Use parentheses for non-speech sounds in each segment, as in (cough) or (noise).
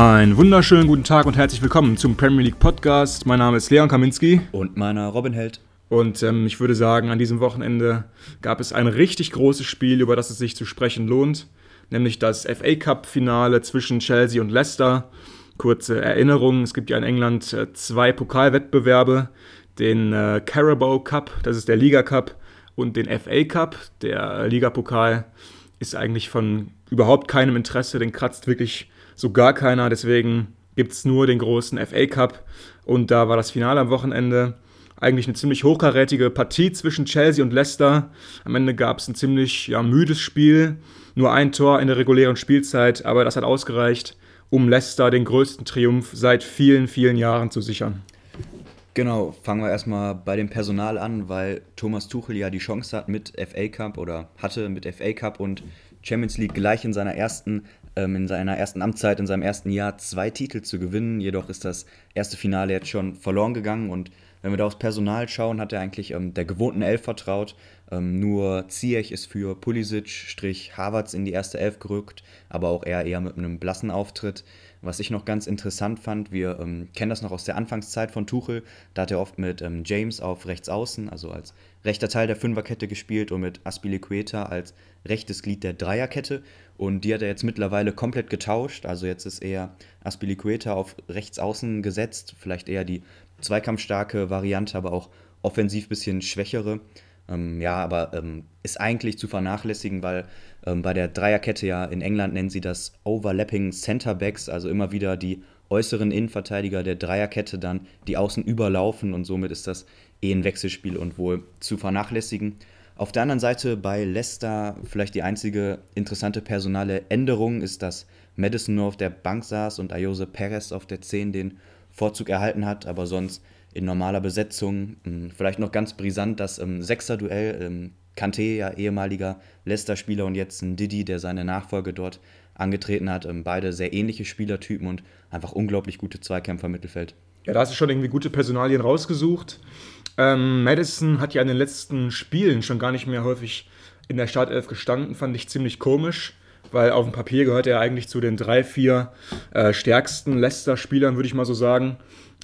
Einen wunderschönen guten Tag und herzlich willkommen zum Premier League Podcast. Mein Name ist Leon Kaminski. Und meiner Robin Held. Und ähm, ich würde sagen, an diesem Wochenende gab es ein richtig großes Spiel, über das es sich zu sprechen lohnt, nämlich das FA Cup-Finale zwischen Chelsea und Leicester. Kurze Erinnerung: Es gibt ja in England äh, zwei Pokalwettbewerbe: den äh, Carabao Cup, das ist der Liga Cup, und den FA Cup. Der Ligapokal ist eigentlich von überhaupt keinem Interesse, den kratzt wirklich so gar keiner. Deswegen gibt es nur den großen FA Cup. Und da war das Finale am Wochenende eigentlich eine ziemlich hochkarätige Partie zwischen Chelsea und Leicester. Am Ende gab es ein ziemlich ja, müdes Spiel. Nur ein Tor in der regulären Spielzeit, aber das hat ausgereicht, um Leicester den größten Triumph seit vielen, vielen Jahren zu sichern. Genau, fangen wir erstmal bei dem Personal an, weil Thomas Tuchel ja die Chance hat mit FA Cup oder hatte mit FA Cup und Champions League gleich in seiner ersten ähm, in seiner ersten Amtszeit, in seinem ersten Jahr zwei Titel zu gewinnen. Jedoch ist das erste Finale jetzt schon verloren gegangen und wenn wir da aufs Personal schauen, hat er eigentlich ähm, der gewohnten Elf vertraut. Ähm, nur Ziyech ist für Pulisic, Strich Havertz in die erste Elf gerückt, aber auch er eher mit einem blassen Auftritt. Was ich noch ganz interessant fand, wir ähm, kennen das noch aus der Anfangszeit von Tuchel, da hat er oft mit ähm, James auf rechts außen, also als rechter Teil der Fünferkette gespielt und mit Aspilicueta als rechtes Glied der Dreierkette. Und die hat er jetzt mittlerweile komplett getauscht. Also jetzt ist eher Aspilicueta auf rechts außen gesetzt, vielleicht eher die zweikampfstarke Variante, aber auch offensiv ein bisschen schwächere. Ähm, ja, aber ähm, ist eigentlich zu vernachlässigen, weil ähm, bei der Dreierkette ja in England nennen sie das Overlapping Centerbacks, also immer wieder die äußeren Innenverteidiger der Dreierkette dann die Außen überlaufen und somit ist das eh ein Wechselspiel und wohl zu vernachlässigen. Auf der anderen Seite bei Leicester vielleicht die einzige interessante personale Änderung ist, dass Madison nur auf der Bank saß und Ayose Perez auf der 10 den Vorzug erhalten hat, aber sonst in normaler Besetzung. Hm, vielleicht noch ganz brisant das ähm, Sechser-Duell. Ähm, Kanté, ja ehemaliger Leicester-Spieler und jetzt ein Didi, der seine Nachfolge dort angetreten hat. Ähm, beide sehr ähnliche Spielertypen und einfach unglaublich gute Zweikämpfer im Mittelfeld. Ja, da hast du schon irgendwie gute Personalien rausgesucht. Ähm, Madison hat ja in den letzten Spielen schon gar nicht mehr häufig in der Startelf gestanden, fand ich ziemlich komisch, weil auf dem Papier gehört er eigentlich zu den drei, vier äh, stärksten Leicester-Spielern, würde ich mal so sagen.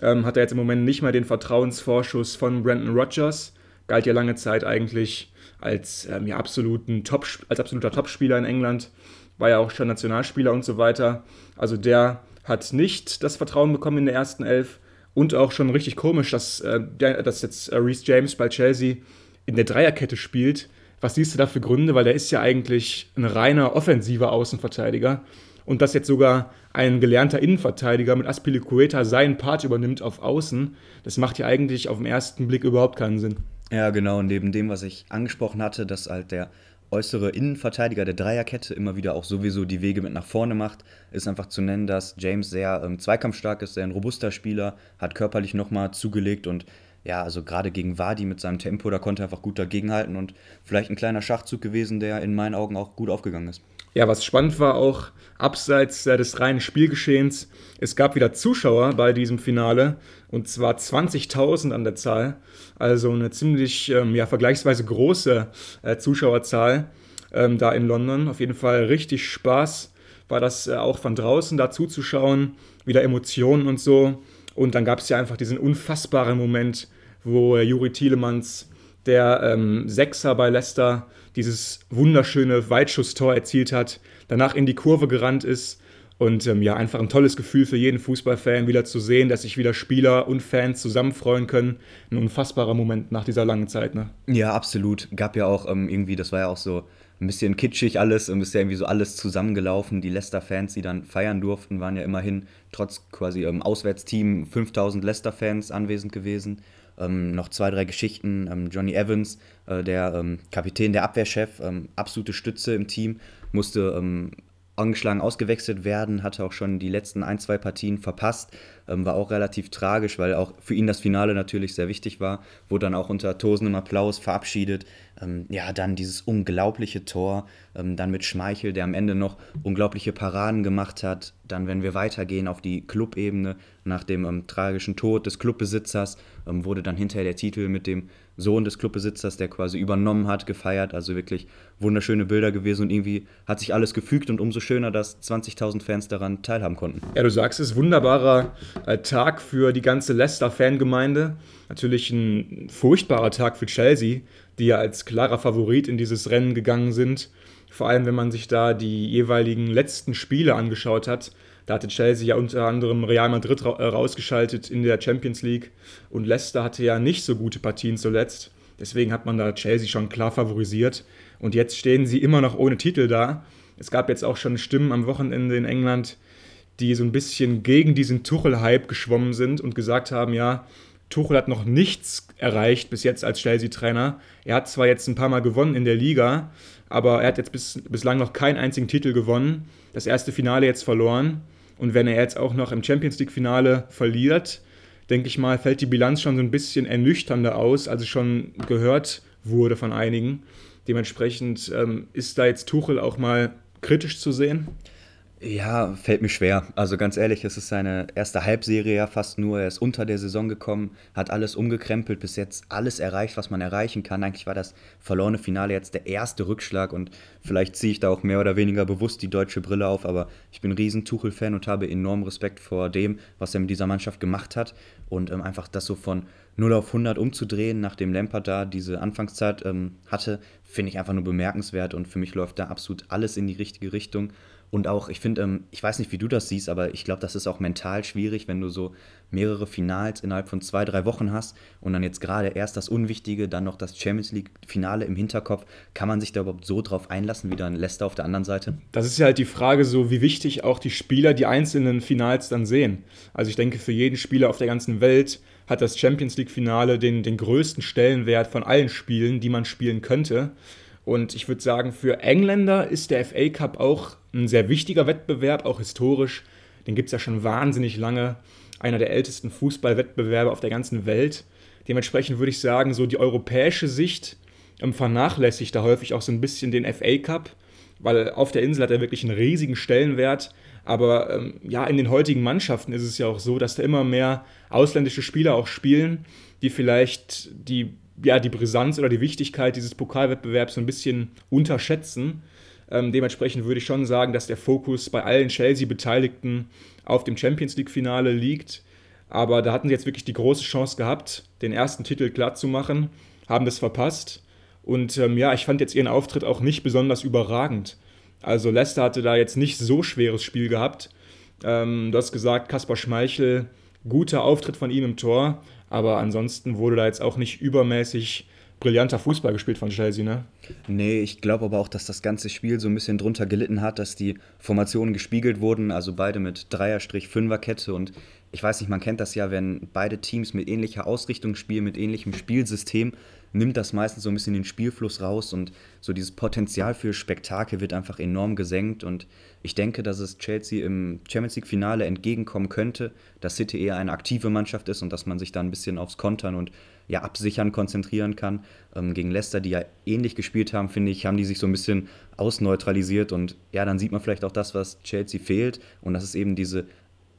Ähm, hat er jetzt im Moment nicht mehr den Vertrauensvorschuss von Brandon Rogers, galt ja lange Zeit eigentlich als, ähm, ja, absoluten Top, als absoluter Topspieler in England, war ja auch schon Nationalspieler und so weiter. Also der hat nicht das Vertrauen bekommen in der ersten Elf und auch schon richtig komisch, dass, äh, dass jetzt äh, Reece James bei Chelsea in der Dreierkette spielt. Was siehst du da für Gründe? Weil der ist ja eigentlich ein reiner offensiver Außenverteidiger. Und dass jetzt sogar ein gelernter Innenverteidiger mit Aspilicueta seinen Part übernimmt auf Außen, das macht ja eigentlich auf den ersten Blick überhaupt keinen Sinn. Ja, genau. Und neben dem, was ich angesprochen hatte, dass halt der äußere Innenverteidiger der Dreierkette immer wieder auch sowieso die Wege mit nach vorne macht, ist einfach zu nennen, dass James sehr ähm, zweikampfstark ist, sehr ein robuster Spieler, hat körperlich nochmal zugelegt und ja, also gerade gegen Wadi mit seinem Tempo, da konnte er einfach gut dagegenhalten und vielleicht ein kleiner Schachzug gewesen, der in meinen Augen auch gut aufgegangen ist. Ja, was spannend war auch, abseits äh, des reinen Spielgeschehens, es gab wieder Zuschauer bei diesem Finale und zwar 20.000 an der Zahl, also eine ziemlich ähm, ja, vergleichsweise große äh, Zuschauerzahl ähm, da in London. Auf jeden Fall richtig Spaß war das äh, auch von draußen da zuzuschauen, wieder Emotionen und so. Und dann gab es ja einfach diesen unfassbaren Moment, wo Juri Tielemans, der ähm, Sechser bei Leicester, dieses wunderschöne Weitschusstor erzielt hat, danach in die Kurve gerannt ist und ähm, ja, einfach ein tolles Gefühl für jeden Fußballfan, wieder zu sehen, dass sich wieder Spieler und Fans zusammen freuen können. Ein unfassbarer Moment nach dieser langen Zeit, ne? Ja, absolut. Gab ja auch ähm, irgendwie, das war ja auch so ein bisschen kitschig alles und ist ja irgendwie so alles zusammengelaufen. Die Leicester-Fans, die dann feiern durften, waren ja immerhin trotz quasi ähm, Auswärtsteam 5000 Leicester-Fans anwesend gewesen. Ähm, noch zwei, drei Geschichten. Ähm, Johnny Evans, äh, der ähm, Kapitän, der Abwehrchef, ähm, absolute Stütze im Team, musste ähm, angeschlagen ausgewechselt werden, hatte auch schon die letzten ein, zwei Partien verpasst, war auch relativ tragisch, weil auch für ihn das Finale natürlich sehr wichtig war, wurde dann auch unter tosendem Applaus verabschiedet. Ja, dann dieses unglaubliche Tor, dann mit Schmeichel, der am Ende noch unglaubliche Paraden gemacht hat. Dann, wenn wir weitergehen auf die Clubebene, nach dem tragischen Tod des Clubbesitzers, ähm, wurde dann hinterher der Titel mit dem Sohn des Clubbesitzers, der quasi übernommen hat, gefeiert. Also wirklich wunderschöne Bilder gewesen und irgendwie hat sich alles gefügt und umso schöner, dass 20.000 Fans daran teilhaben konnten. Ja, du sagst es, wunderbarer äh, Tag für die ganze Leicester-Fangemeinde. Natürlich ein furchtbarer Tag für Chelsea, die ja als klarer Favorit in dieses Rennen gegangen sind. Vor allem, wenn man sich da die jeweiligen letzten Spiele angeschaut hat. Da hatte Chelsea ja unter anderem Real Madrid ra äh, rausgeschaltet in der Champions League und Leicester hatte ja nicht so gute Partien zuletzt. Deswegen hat man da Chelsea schon klar favorisiert. Und jetzt stehen sie immer noch ohne Titel da. Es gab jetzt auch schon Stimmen am Wochenende in England, die so ein bisschen gegen diesen Tuchel-Hype geschwommen sind und gesagt haben, ja, Tuchel hat noch nichts erreicht bis jetzt als Chelsea-Trainer. Er hat zwar jetzt ein paar Mal gewonnen in der Liga, aber er hat jetzt bis, bislang noch keinen einzigen Titel gewonnen. Das erste Finale jetzt verloren. Und wenn er jetzt auch noch im Champions League-Finale verliert, denke ich mal, fällt die Bilanz schon so ein bisschen ernüchternder aus, als es schon gehört wurde von einigen. Dementsprechend ähm, ist da jetzt Tuchel auch mal kritisch zu sehen. Ja, fällt mir schwer. Also ganz ehrlich, es ist seine erste Halbserie ja fast nur. Er ist unter der Saison gekommen, hat alles umgekrempelt, bis jetzt alles erreicht, was man erreichen kann. Eigentlich war das verlorene Finale jetzt der erste Rückschlag und vielleicht ziehe ich da auch mehr oder weniger bewusst die deutsche Brille auf, aber ich bin ein riesen Tuchel-Fan und habe enormen Respekt vor dem, was er mit dieser Mannschaft gemacht hat und ähm, einfach das so von 0 auf 100 umzudrehen, nachdem Lampard da diese Anfangszeit ähm, hatte, finde ich einfach nur bemerkenswert und für mich läuft da absolut alles in die richtige Richtung. Und auch, ich finde, ähm, ich weiß nicht, wie du das siehst, aber ich glaube, das ist auch mental schwierig, wenn du so mehrere Finals innerhalb von zwei, drei Wochen hast und dann jetzt gerade erst das Unwichtige, dann noch das Champions League-Finale im Hinterkopf. Kann man sich da überhaupt so drauf einlassen, wie dann Leicester auf der anderen Seite? Das ist ja halt die Frage, so wie wichtig auch die Spieler die einzelnen Finals dann sehen. Also ich denke, für jeden Spieler auf der ganzen Welt hat das Champions League-Finale den, den größten Stellenwert von allen Spielen, die man spielen könnte. Und ich würde sagen, für Engländer ist der FA Cup auch ein sehr wichtiger Wettbewerb, auch historisch. Den gibt es ja schon wahnsinnig lange. Einer der ältesten Fußballwettbewerbe auf der ganzen Welt. Dementsprechend würde ich sagen, so die europäische Sicht ähm, vernachlässigt da häufig auch so ein bisschen den FA Cup, weil auf der Insel hat er wirklich einen riesigen Stellenwert. Aber ähm, ja, in den heutigen Mannschaften ist es ja auch so, dass da immer mehr ausländische Spieler auch spielen, die vielleicht die ja, die Brisanz oder die Wichtigkeit dieses Pokalwettbewerbs so ein bisschen unterschätzen. Ähm, dementsprechend würde ich schon sagen, dass der Fokus bei allen Chelsea-Beteiligten auf dem Champions League-Finale liegt. Aber da hatten sie jetzt wirklich die große Chance gehabt, den ersten Titel klar zu machen, haben das verpasst. Und ähm, ja, ich fand jetzt ihren Auftritt auch nicht besonders überragend. Also Leicester hatte da jetzt nicht so schweres Spiel gehabt. Ähm, du hast gesagt, Kaspar Schmeichel, guter Auftritt von ihm im Tor. Aber ansonsten wurde da jetzt auch nicht übermäßig brillanter Fußball gespielt von Chelsea, ne? Nee, ich glaube aber auch, dass das ganze Spiel so ein bisschen drunter gelitten hat, dass die Formationen gespiegelt wurden, also beide mit Dreier-Fünfer-Kette und ich weiß nicht, man kennt das ja, wenn beide Teams mit ähnlicher Ausrichtung spielen, mit ähnlichem Spielsystem, nimmt das meistens so ein bisschen den Spielfluss raus und so dieses Potenzial für Spektakel wird einfach enorm gesenkt und ich denke, dass es Chelsea im Champions League Finale entgegenkommen könnte, dass City eher eine aktive Mannschaft ist und dass man sich da ein bisschen aufs Kontern und ja, Absichern konzentrieren kann. Ähm, gegen Leicester, die ja ähnlich gespielt haben, finde ich, haben die sich so ein bisschen ausneutralisiert und ja, dann sieht man vielleicht auch das, was Chelsea fehlt und das ist eben diese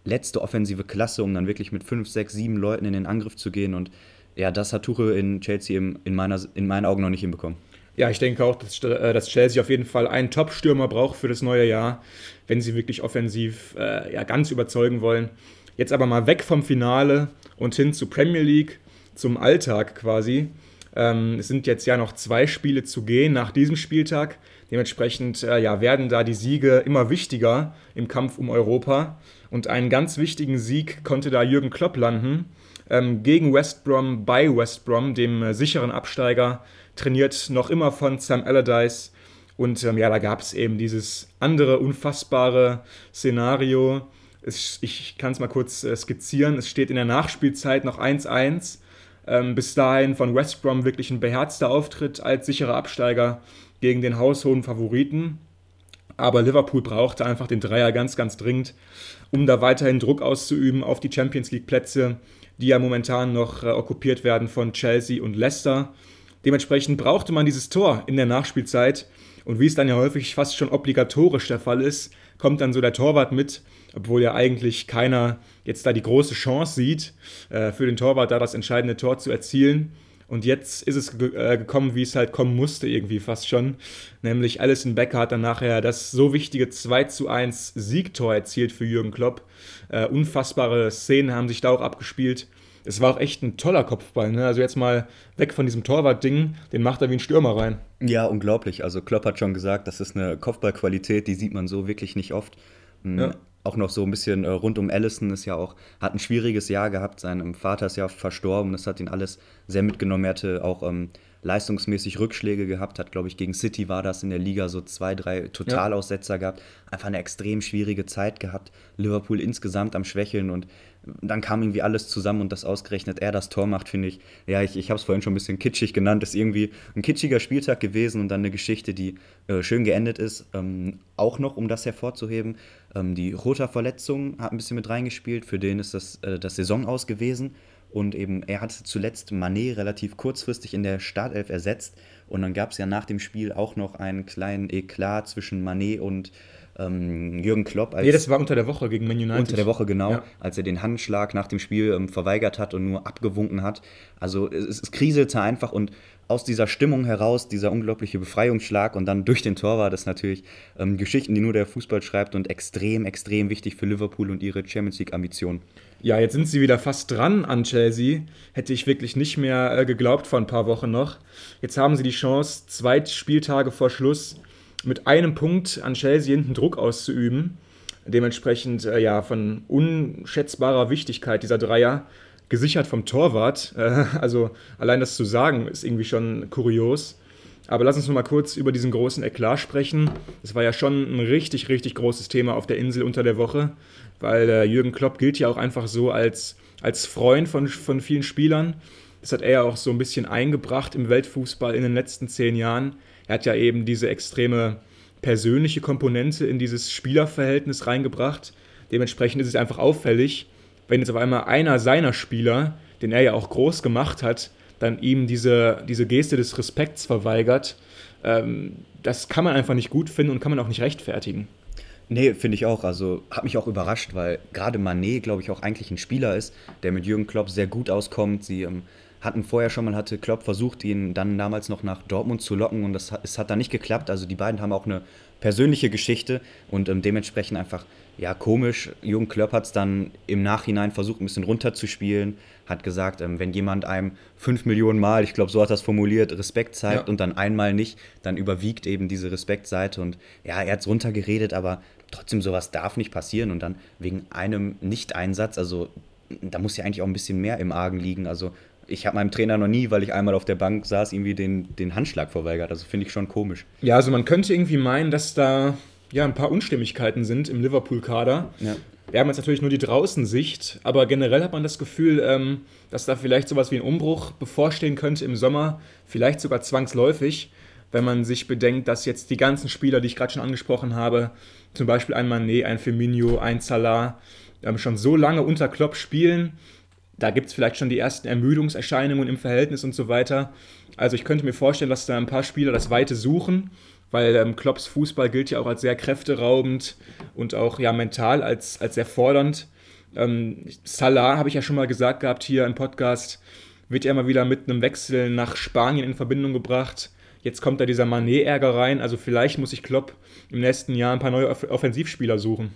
letzte offensive Klasse, um dann wirklich mit fünf, sechs, sieben Leuten in den Angriff zu gehen und ja, das hat Tuchel in Chelsea in, meiner, in meinen Augen noch nicht hinbekommen. Ja, ich denke auch, dass, äh, dass Chelsea auf jeden Fall einen Top-Stürmer braucht für das neue Jahr, wenn sie wirklich offensiv äh, ja, ganz überzeugen wollen. Jetzt aber mal weg vom Finale und hin zur Premier League, zum Alltag quasi. Ähm, es sind jetzt ja noch zwei Spiele zu gehen nach diesem Spieltag. Dementsprechend äh, ja, werden da die Siege immer wichtiger im Kampf um Europa. Und einen ganz wichtigen Sieg konnte da Jürgen Klopp landen ähm, gegen West Brom bei West Brom, dem äh, sicheren Absteiger, trainiert noch immer von Sam Allardyce. Und ähm, ja, da gab es eben dieses andere unfassbare Szenario. Es, ich kann es mal kurz äh, skizzieren. Es steht in der Nachspielzeit noch 1-1. Ähm, bis dahin von West Brom wirklich ein beherzter Auftritt als sicherer Absteiger gegen den haushohen Favoriten. Aber Liverpool brauchte einfach den Dreier ganz, ganz dringend, um da weiterhin Druck auszuüben auf die Champions League-Plätze die ja momentan noch äh, okkupiert werden von Chelsea und Leicester. Dementsprechend brauchte man dieses Tor in der Nachspielzeit. Und wie es dann ja häufig fast schon obligatorisch der Fall ist, kommt dann so der Torwart mit, obwohl ja eigentlich keiner jetzt da die große Chance sieht, äh, für den Torwart da das entscheidende Tor zu erzielen. Und jetzt ist es ge äh, gekommen, wie es halt kommen musste, irgendwie fast schon. Nämlich Alison Becker hat dann nachher das so wichtige 2 zu 1 Siegtor erzielt für Jürgen Klopp. Äh, unfassbare Szenen haben sich da auch abgespielt. Es war auch echt ein toller Kopfball. Ne? Also jetzt mal weg von diesem Torwart-Ding, den macht er wie ein Stürmer rein. Ja, unglaublich. Also Klopp hat schon gesagt, das ist eine Kopfballqualität, die sieht man so wirklich nicht oft. Hm, ja auch noch so ein bisschen äh, rund um Allison ist ja auch, hat ein schwieriges Jahr gehabt, sein Vater ist ja verstorben, das hat ihn alles sehr mitgenommen. Er hatte auch ähm, leistungsmäßig Rückschläge gehabt, hat, glaube ich, gegen City war das in der Liga so zwei, drei Totalaussetzer ja. gehabt, einfach eine extrem schwierige Zeit gehabt. Liverpool insgesamt am Schwächeln und dann kam irgendwie alles zusammen und das ausgerechnet er das Tor macht, finde ich, ja, ich, ich habe es vorhin schon ein bisschen kitschig genannt, ist irgendwie ein kitschiger Spieltag gewesen und dann eine Geschichte, die äh, schön geendet ist. Ähm, auch noch, um das hervorzuheben, ähm, die Rota-Verletzung hat ein bisschen mit reingespielt, für den ist das, äh, das Saison aus gewesen und eben er hatte zuletzt Manet relativ kurzfristig in der Startelf ersetzt und dann gab es ja nach dem Spiel auch noch einen kleinen Eklat zwischen Manet und ähm, Jürgen Klopp. Als nee, das war unter der Woche gegen Man United. Unter der Woche, genau, ja. als er den Handschlag nach dem Spiel ähm, verweigert hat und nur abgewunken hat. Also es, es kriselte einfach und aus dieser Stimmung heraus, dieser unglaubliche Befreiungsschlag und dann durch den Tor war das natürlich ähm, Geschichten, die nur der Fußball schreibt und extrem, extrem wichtig für Liverpool und ihre Champions League-Ambitionen. Ja, jetzt sind sie wieder fast dran an Chelsea. Hätte ich wirklich nicht mehr äh, geglaubt vor ein paar Wochen noch. Jetzt haben sie die Chance, zwei Spieltage vor Schluss mit einem Punkt an Chelsea hinten Druck auszuüben. Dementsprechend äh, ja von unschätzbarer Wichtigkeit dieser Dreier gesichert vom Torwart. Äh, (laughs) also allein das zu sagen ist irgendwie schon kurios. Aber lass uns noch mal kurz über diesen großen Eklat sprechen. Das war ja schon ein richtig, richtig großes Thema auf der Insel unter der Woche, weil äh, Jürgen Klopp gilt ja auch einfach so als, als Freund von, von vielen Spielern. Das hat er ja auch so ein bisschen eingebracht im Weltfußball in den letzten zehn Jahren. Er hat ja eben diese extreme persönliche Komponente in dieses Spielerverhältnis reingebracht. Dementsprechend ist es einfach auffällig, wenn jetzt auf einmal einer seiner Spieler, den er ja auch groß gemacht hat, dann ihm diese, diese Geste des Respekts verweigert. Ähm, das kann man einfach nicht gut finden und kann man auch nicht rechtfertigen. Nee, finde ich auch. Also hat mich auch überrascht, weil gerade Manet, glaube ich, auch eigentlich ein Spieler ist, der mit Jürgen Klopp sehr gut auskommt. Sie ähm, hatten vorher schon mal, hatte Klopp versucht, ihn dann damals noch nach Dortmund zu locken und das, es hat dann nicht geklappt. Also die beiden haben auch eine persönliche Geschichte und ähm, dementsprechend einfach, ja, komisch. Jürgen Klopp hat es dann im Nachhinein versucht, ein bisschen runterzuspielen, hat gesagt, ähm, wenn jemand einem fünf Millionen Mal, ich glaube, so hat er es formuliert, Respekt zeigt ja. und dann einmal nicht, dann überwiegt eben diese Respektseite und ja, er hat es runtergeredet, aber trotzdem sowas darf nicht passieren und dann wegen einem Nicht-Einsatz, also da muss ja eigentlich auch ein bisschen mehr im Argen liegen. Also ich habe meinem Trainer noch nie, weil ich einmal auf der Bank saß, irgendwie den, den Handschlag verweigert. Also finde ich schon komisch. Ja, also man könnte irgendwie meinen, dass da ja ein paar Unstimmigkeiten sind im Liverpool-Kader. Ja. Wir haben jetzt natürlich nur die Draußensicht, aber generell hat man das Gefühl, ähm, dass da vielleicht sowas wie ein Umbruch bevorstehen könnte im Sommer, vielleicht sogar zwangsläufig, wenn man sich bedenkt, dass jetzt die ganzen Spieler, die ich gerade schon angesprochen habe, zum Beispiel ein Manet, ein Firmino, ein Salah, ähm, schon so lange unter Klopp spielen da gibt es vielleicht schon die ersten Ermüdungserscheinungen im Verhältnis und so weiter. Also ich könnte mir vorstellen, dass da ein paar Spieler das Weite suchen, weil ähm, Klopps Fußball gilt ja auch als sehr kräfteraubend und auch ja mental als, als sehr fordernd. Ähm, Salah, habe ich ja schon mal gesagt gehabt hier im Podcast, wird ja immer wieder mit einem Wechsel nach Spanien in Verbindung gebracht. Jetzt kommt da dieser Manet-Ärger rein. Also vielleicht muss ich Klopp im nächsten Jahr ein paar neue Offensivspieler suchen.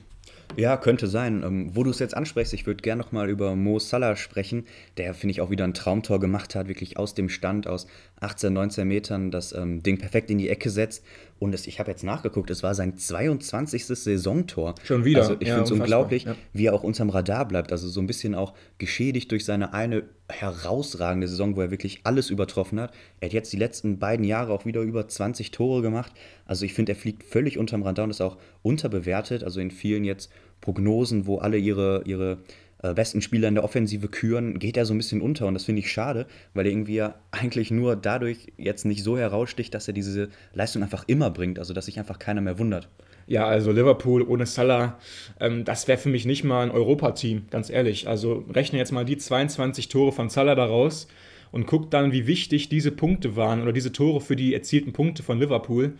Ja, könnte sein. Ähm, wo du es jetzt ansprichst, ich würde gerne nochmal über Mo Salah sprechen, der, finde ich, auch wieder ein Traumtor gemacht hat, wirklich aus dem Stand, aus 18, 19 Metern das ähm, Ding perfekt in die Ecke setzt. Und es, ich habe jetzt nachgeguckt, es war sein 22. Saisontor. Schon wieder. Also ich ja, finde es unglaublich, ja. wie er auch unterm Radar bleibt. Also so ein bisschen auch geschädigt durch seine eine herausragende Saison, wo er wirklich alles übertroffen hat. Er hat jetzt die letzten beiden Jahre auch wieder über 20 Tore gemacht. Also ich finde, er fliegt völlig unterm Radar und ist auch unterbewertet. Also in vielen jetzt Prognosen, wo alle ihre, ihre besten Spieler in der Offensive küren, geht er so ein bisschen unter und das finde ich schade, weil er irgendwie ja eigentlich nur dadurch jetzt nicht so heraussticht, dass er diese Leistung einfach immer bringt, also dass sich einfach keiner mehr wundert. Ja, also Liverpool ohne Salah, ähm, das wäre für mich nicht mal ein Europateam, ganz ehrlich. Also rechne jetzt mal die 22 Tore von Salah daraus und guckt dann, wie wichtig diese Punkte waren oder diese Tore für die erzielten Punkte von Liverpool.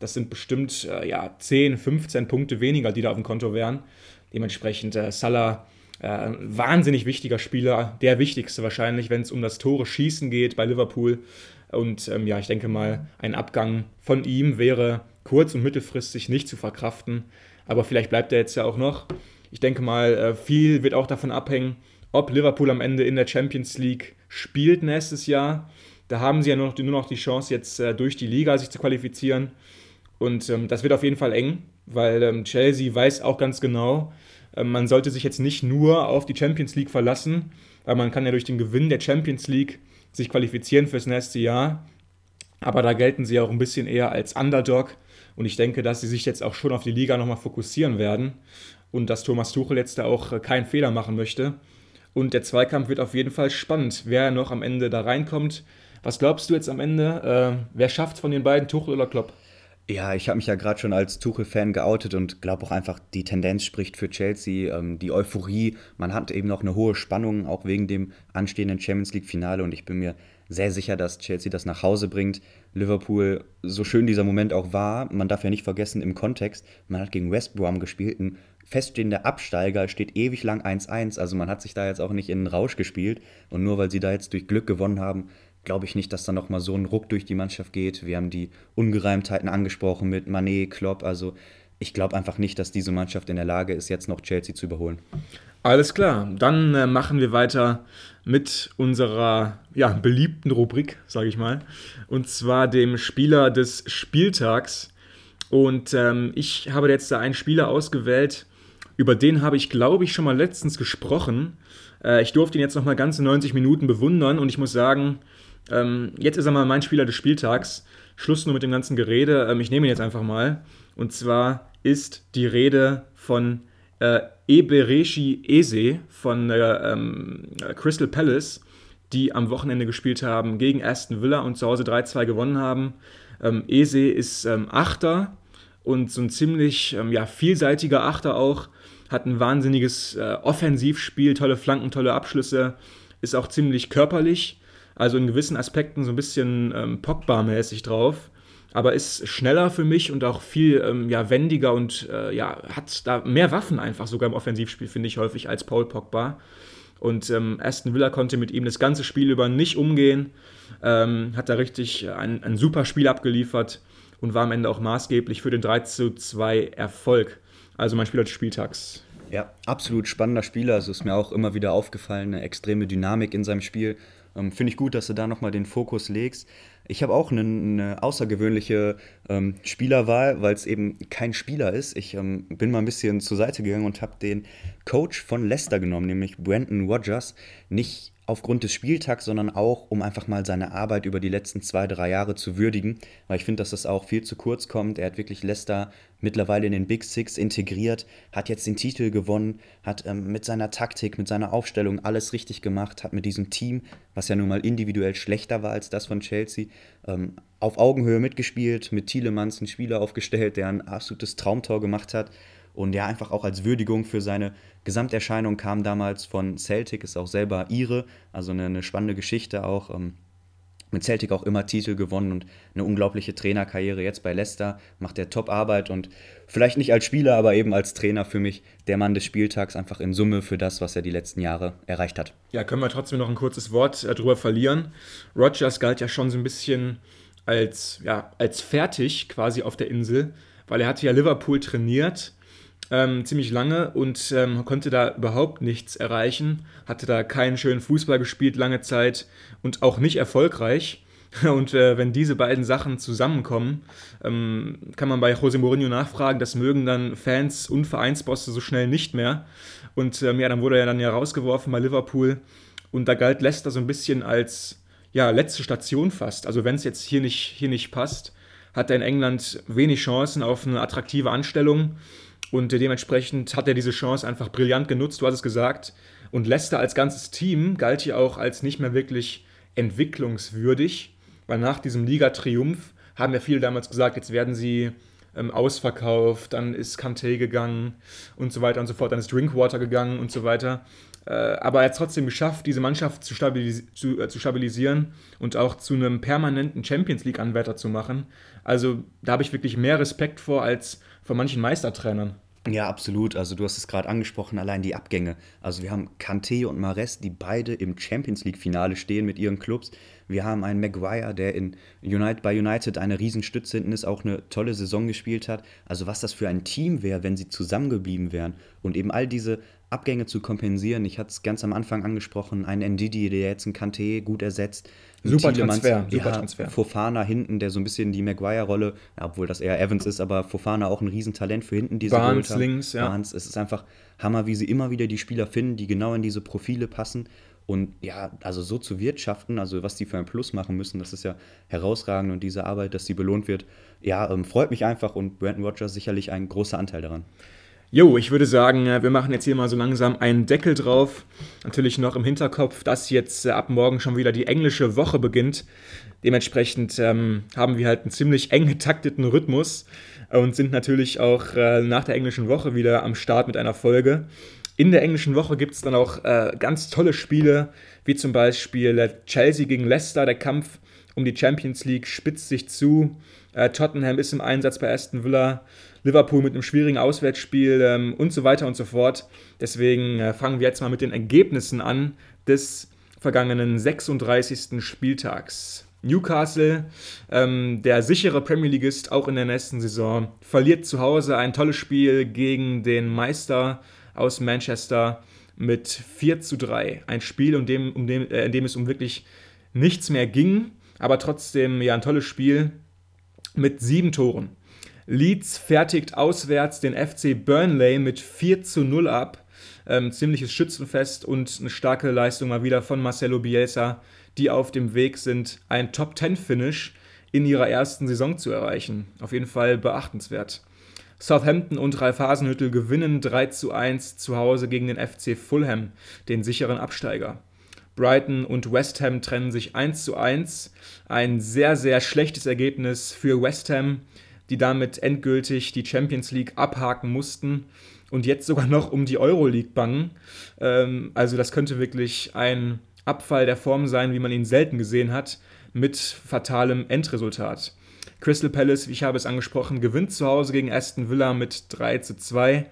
Das sind bestimmt äh, ja, 10, 15 Punkte weniger, die da auf dem Konto wären. Dementsprechend äh, Salah, äh, wahnsinnig wichtiger Spieler, der wichtigste wahrscheinlich, wenn es um das Tore schießen geht bei Liverpool. Und ähm, ja, ich denke mal, ein Abgang von ihm wäre kurz- und mittelfristig nicht zu verkraften. Aber vielleicht bleibt er jetzt ja auch noch. Ich denke mal, äh, viel wird auch davon abhängen, ob Liverpool am Ende in der Champions League spielt nächstes Jahr. Da haben sie ja nur noch, nur noch die Chance, jetzt äh, durch die Liga sich zu qualifizieren. Und ähm, das wird auf jeden Fall eng, weil ähm, Chelsea weiß auch ganz genau, man sollte sich jetzt nicht nur auf die Champions League verlassen, weil man kann ja durch den Gewinn der Champions League sich qualifizieren fürs nächste Jahr. Aber da gelten sie auch ein bisschen eher als Underdog. Und ich denke, dass sie sich jetzt auch schon auf die Liga nochmal fokussieren werden und dass Thomas Tuchel jetzt da auch äh, keinen Fehler machen möchte. Und der Zweikampf wird auf jeden Fall spannend, wer noch am Ende da reinkommt. Was glaubst du jetzt am Ende? Äh, wer schafft von den beiden, Tuchel oder Klopp? Ja, ich habe mich ja gerade schon als Tuchel-Fan geoutet und glaube auch einfach, die Tendenz spricht für Chelsea, ähm, die Euphorie. Man hat eben noch eine hohe Spannung, auch wegen dem anstehenden Champions League-Finale und ich bin mir sehr sicher, dass Chelsea das nach Hause bringt. Liverpool, so schön dieser Moment auch war, man darf ja nicht vergessen im Kontext, man hat gegen West Brom gespielt, ein feststehender Absteiger steht ewig lang 1-1, also man hat sich da jetzt auch nicht in den Rausch gespielt und nur weil sie da jetzt durch Glück gewonnen haben, glaube ich nicht, dass da nochmal so ein Ruck durch die Mannschaft geht. Wir haben die Ungereimtheiten angesprochen mit Manet, Klopp. Also ich glaube einfach nicht, dass diese Mannschaft in der Lage ist, jetzt noch Chelsea zu überholen. Alles klar, dann äh, machen wir weiter mit unserer ja, beliebten Rubrik, sage ich mal. Und zwar dem Spieler des Spieltags. Und ähm, ich habe jetzt da einen Spieler ausgewählt, über den habe ich, glaube ich, schon mal letztens gesprochen. Äh, ich durfte ihn jetzt nochmal ganze 90 Minuten bewundern und ich muss sagen, ähm, jetzt ist er mal mein Spieler des Spieltags. Schluss nur mit dem ganzen Gerede. Ähm, ich nehme ihn jetzt einfach mal. Und zwar ist die Rede von äh, Eberechi Eze von äh, ähm, Crystal Palace, die am Wochenende gespielt haben gegen Aston Villa und zu Hause 3-2 gewonnen haben. Ähm, Eze ist ähm, Achter und so ein ziemlich ähm, ja, vielseitiger Achter auch. Hat ein wahnsinniges äh, Offensivspiel, tolle Flanken, tolle Abschlüsse. Ist auch ziemlich körperlich also in gewissen Aspekten so ein bisschen ähm, Pogba-mäßig drauf. Aber ist schneller für mich und auch viel ähm, ja, wendiger und äh, ja, hat da mehr Waffen einfach sogar im Offensivspiel, finde ich häufig, als Paul Pogba. Und ähm, Aston Villa konnte mit ihm das ganze Spiel über nicht umgehen. Ähm, hat da richtig ein, ein super Spiel abgeliefert und war am Ende auch maßgeblich für den 3 zu 2 Erfolg. Also mein Spieler des Spieltags. Ja, absolut spannender Spieler. Also ist mir auch immer wieder aufgefallen, eine extreme Dynamik in seinem Spiel. Ähm, Finde ich gut, dass du da nochmal den Fokus legst. Ich habe auch eine, eine außergewöhnliche ähm, Spielerwahl, weil es eben kein Spieler ist. Ich ähm, bin mal ein bisschen zur Seite gegangen und habe den Coach von Leicester genommen, nämlich Brandon Rogers. Nicht aufgrund des Spieltags, sondern auch, um einfach mal seine Arbeit über die letzten zwei, drei Jahre zu würdigen, weil ich finde, dass das auch viel zu kurz kommt. Er hat wirklich Leicester mittlerweile in den Big Six integriert, hat jetzt den Titel gewonnen, hat ähm, mit seiner Taktik, mit seiner Aufstellung alles richtig gemacht, hat mit diesem Team, was ja nun mal individuell schlechter war als das von Chelsea, ähm, auf Augenhöhe mitgespielt, mit Thielemanns einen Spieler aufgestellt, der ein absolutes Traumtor gemacht hat und ja einfach auch als Würdigung für seine Gesamterscheinung kam damals von Celtic, ist auch selber ihre, also eine, eine spannende Geschichte auch. Ähm, mit Celtic auch immer Titel gewonnen und eine unglaubliche Trainerkarriere jetzt bei Leicester, macht er Top-Arbeit und vielleicht nicht als Spieler, aber eben als Trainer für mich der Mann des Spieltags, einfach in Summe für das, was er die letzten Jahre erreicht hat. Ja, können wir trotzdem noch ein kurzes Wort äh, darüber verlieren. Rogers galt ja schon so ein bisschen als, ja, als fertig quasi auf der Insel, weil er hatte ja Liverpool trainiert ähm, ziemlich lange und ähm, konnte da überhaupt nichts erreichen, hatte da keinen schönen Fußball gespielt lange Zeit und auch nicht erfolgreich. (laughs) Und äh, wenn diese beiden Sachen zusammenkommen, ähm, kann man bei José Mourinho nachfragen, das mögen dann Fans und Vereinsbosse so schnell nicht mehr. Und ähm, ja, dann wurde er dann ja rausgeworfen bei Liverpool und da galt Leicester so ein bisschen als ja, letzte Station fast. Also wenn es jetzt hier nicht, hier nicht passt, hat er in England wenig Chancen auf eine attraktive Anstellung. Und dementsprechend hat er diese Chance einfach brillant genutzt, du hast es gesagt. Und Leicester als ganzes Team galt hier auch als nicht mehr wirklich entwicklungswürdig, weil nach diesem Ligatriumph haben ja viele damals gesagt, jetzt werden sie ähm, ausverkauft, dann ist Kanté gegangen und so weiter und so fort, dann ist Drinkwater gegangen und so weiter. Äh, aber er hat es trotzdem geschafft, diese Mannschaft zu, stabilis zu, äh, zu, stabilisieren und auch zu einem permanenten Champions League-Anwärter zu machen. Also da habe ich wirklich mehr Respekt vor als vor manchen Meistertrainern. Ja, absolut. Also du hast es gerade angesprochen, allein die Abgänge. Also wir haben Kanté und Mares, die beide im Champions League-Finale stehen mit ihren Clubs. Wir haben einen Maguire, der in United, bei United eine Riesenstütze hinten ist, auch eine tolle Saison gespielt hat. Also was das für ein Team wäre, wenn sie zusammengeblieben wären. Und eben all diese Abgänge zu kompensieren. Ich hatte es ganz am Anfang angesprochen, ein Ndidi, der jetzt einen Kanté gut ersetzt. Super Transfer, super ja, Transfer. Fofana hinten, der so ein bisschen die Maguire-Rolle, ja, obwohl das eher Evans ist, aber Fofana auch ein Riesentalent für hinten. Diese Barnes links, ja. Barnes, es ist einfach Hammer, wie sie immer wieder die Spieler finden, die genau in diese Profile passen. Und ja, also so zu wirtschaften, also was die für ein Plus machen müssen, das ist ja herausragend und diese Arbeit, dass sie belohnt wird, ja, ähm, freut mich einfach und Brandon Rogers sicherlich ein großer Anteil daran. Jo, ich würde sagen, äh, wir machen jetzt hier mal so langsam einen Deckel drauf. Natürlich noch im Hinterkopf, dass jetzt äh, ab morgen schon wieder die englische Woche beginnt. Dementsprechend ähm, haben wir halt einen ziemlich eng getakteten Rhythmus und sind natürlich auch äh, nach der englischen Woche wieder am Start mit einer Folge. In der englischen Woche gibt es dann auch äh, ganz tolle Spiele, wie zum Beispiel äh, Chelsea gegen Leicester. Der Kampf um die Champions League spitzt sich zu. Äh, Tottenham ist im Einsatz bei Aston Villa. Liverpool mit einem schwierigen Auswärtsspiel ähm, und so weiter und so fort. Deswegen äh, fangen wir jetzt mal mit den Ergebnissen an des vergangenen 36. Spieltags. Newcastle, ähm, der sichere Premier Leagueist auch in der nächsten Saison, verliert zu Hause ein tolles Spiel gegen den Meister aus Manchester mit 4 zu 3. Ein Spiel, um dem, um dem, äh, in dem es um wirklich nichts mehr ging, aber trotzdem ja ein tolles Spiel mit sieben Toren. Leeds fertigt auswärts den FC Burnley mit 4 zu 0 ab. Ähm, ziemliches Schützenfest und eine starke Leistung mal wieder von Marcelo Bielsa, die auf dem Weg sind, ein Top-10-Finish in ihrer ersten Saison zu erreichen. Auf jeden Fall beachtenswert. Southampton und Ralf Hasenhüttel gewinnen 3 zu 1 zu Hause gegen den FC Fulham, den sicheren Absteiger. Brighton und West Ham trennen sich 1 zu 1. Ein sehr, sehr schlechtes Ergebnis für West Ham, die damit endgültig die Champions League abhaken mussten und jetzt sogar noch um die Euroleague bangen. Ähm, also das könnte wirklich ein Abfall der Form sein, wie man ihn selten gesehen hat, mit fatalem Endresultat. Crystal Palace, wie ich habe es angesprochen, gewinnt zu Hause gegen Aston Villa mit 3 zu 2.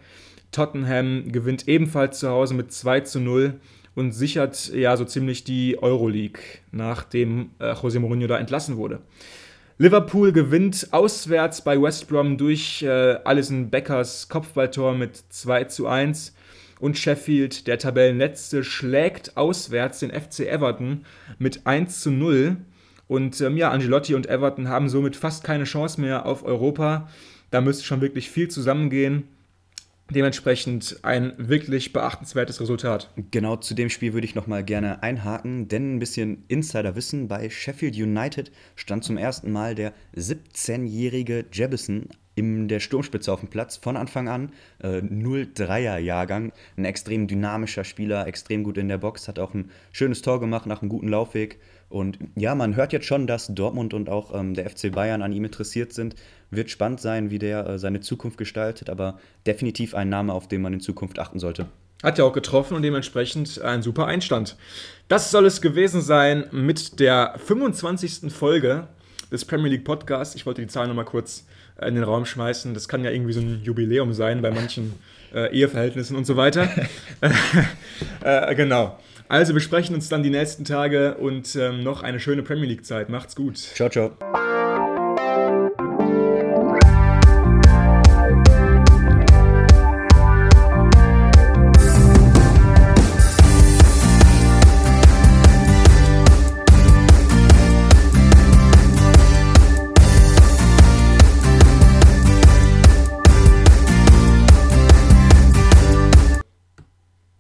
Tottenham gewinnt ebenfalls zu Hause mit 2 zu 0 und sichert ja so ziemlich die Euroleague, nachdem äh, José Mourinho da entlassen wurde. Liverpool gewinnt auswärts bei West Brom durch äh, Alison Beckers Kopfballtor mit 2 zu 1. Und Sheffield, der Tabellenletzte, schlägt auswärts den FC Everton mit 1 zu 0. Und ähm, ja, Angelotti und Everton haben somit fast keine Chance mehr auf Europa. Da müsste schon wirklich viel zusammengehen. Dementsprechend ein wirklich beachtenswertes Resultat. Genau zu dem Spiel würde ich noch mal gerne einhaken, denn ein bisschen Insiderwissen bei Sheffield United stand zum ersten Mal der 17-jährige Jebison in der Sturmspitze auf dem Platz von Anfang an. Äh, 0-3er-Jahrgang. Ein extrem dynamischer Spieler, extrem gut in der Box, hat auch ein schönes Tor gemacht nach einem guten Laufweg. Und ja, man hört jetzt schon, dass Dortmund und auch ähm, der FC Bayern an ihm interessiert sind. Wird spannend sein, wie der äh, seine Zukunft gestaltet, aber definitiv ein Name, auf den man in Zukunft achten sollte. Hat ja auch getroffen und dementsprechend ein super Einstand. Das soll es gewesen sein mit der 25. Folge des Premier League Podcasts. Ich wollte die Zahl nochmal kurz in den Raum schmeißen. Das kann ja irgendwie so ein Jubiläum sein bei manchen äh, Eheverhältnissen und so weiter. (laughs) äh, genau. Also wir sprechen uns dann die nächsten Tage und ähm, noch eine schöne Premier League-Zeit. Macht's gut. Ciao, ciao.